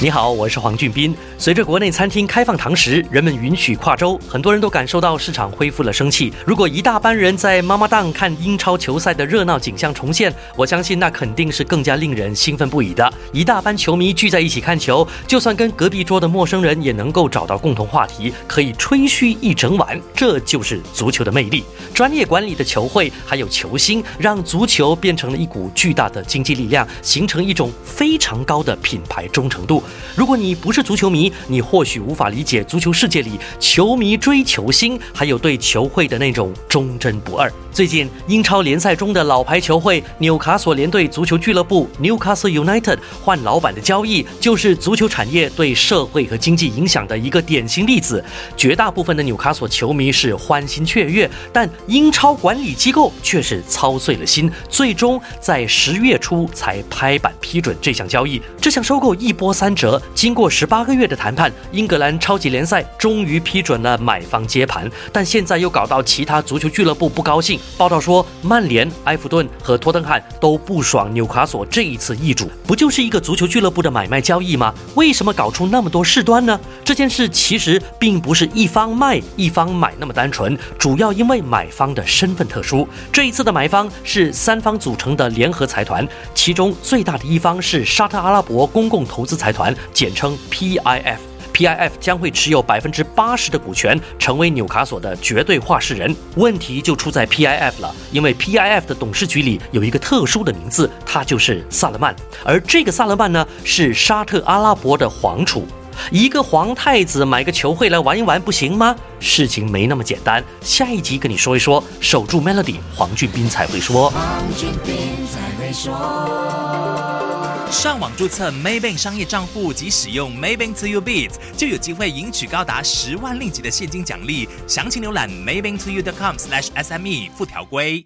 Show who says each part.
Speaker 1: 你好，我是黄俊斌。随着国内餐厅开放堂食，人们允许跨州，很多人都感受到市场恢复了生气。如果一大班人在妈妈档看英超球赛的热闹景象重现，我相信那肯定是更加令人兴奋不已的。一大班球迷聚在一起看球，就算跟隔壁桌的陌生人也能够找到共同话题，可以吹嘘一整晚。这就是足球的魅力。专业管理的球会还有球星，让足球变成了一股巨大的经济力量，形成一种非常高的品牌忠诚度。如果你不是足球迷，你或许无法理解足球世界里球迷追球星，还有对球会的那种忠贞不二。最近英超联赛中的老牌球会纽卡索联队足球俱乐部 （Newcastle United） 换老板的交易，就是足球产业对社会和经济影响的一个典型例子。绝大部分的纽卡索球迷是欢欣雀跃，但英超管理机构却是操碎了心，最终在十月初才拍板批准这项交易。这项收购一波三经过十八个月的谈判，英格兰超级联赛终于批准了买方接盘，但现在又搞到其他足球俱乐部不高兴。报道说，曼联、埃弗顿和托登汉都不爽纽卡索这一次易主，不就是一个足球俱乐部的买卖交易吗？为什么搞出那么多事端呢？这件事其实并不是一方卖一方买那么单纯，主要因为买方的身份特殊。这一次的买方是三方组成的联合财团，其中最大的一方是沙特阿拉伯公共投资财团，简称 PIF。PIF 将会持有百分之八十的股权，成为纽卡索的绝对话事人。问题就出在 PIF 了，因为 PIF 的董事局里有一个特殊的名字，他就是萨勒曼。而这个萨勒曼呢，是沙特阿拉伯的皇储。一个皇太子买个球会来玩一玩不行吗？事情没那么简单。下一集跟你说一说，守住 Melody，黄俊斌才会说。
Speaker 2: 黄俊斌才会说。
Speaker 3: 上网注册 Maybank 商业账户及使用 Maybank To You Beats，就有机会赢取高达十万令吉的现金奖励。详情浏览 maybank to you.com/sme 附条规。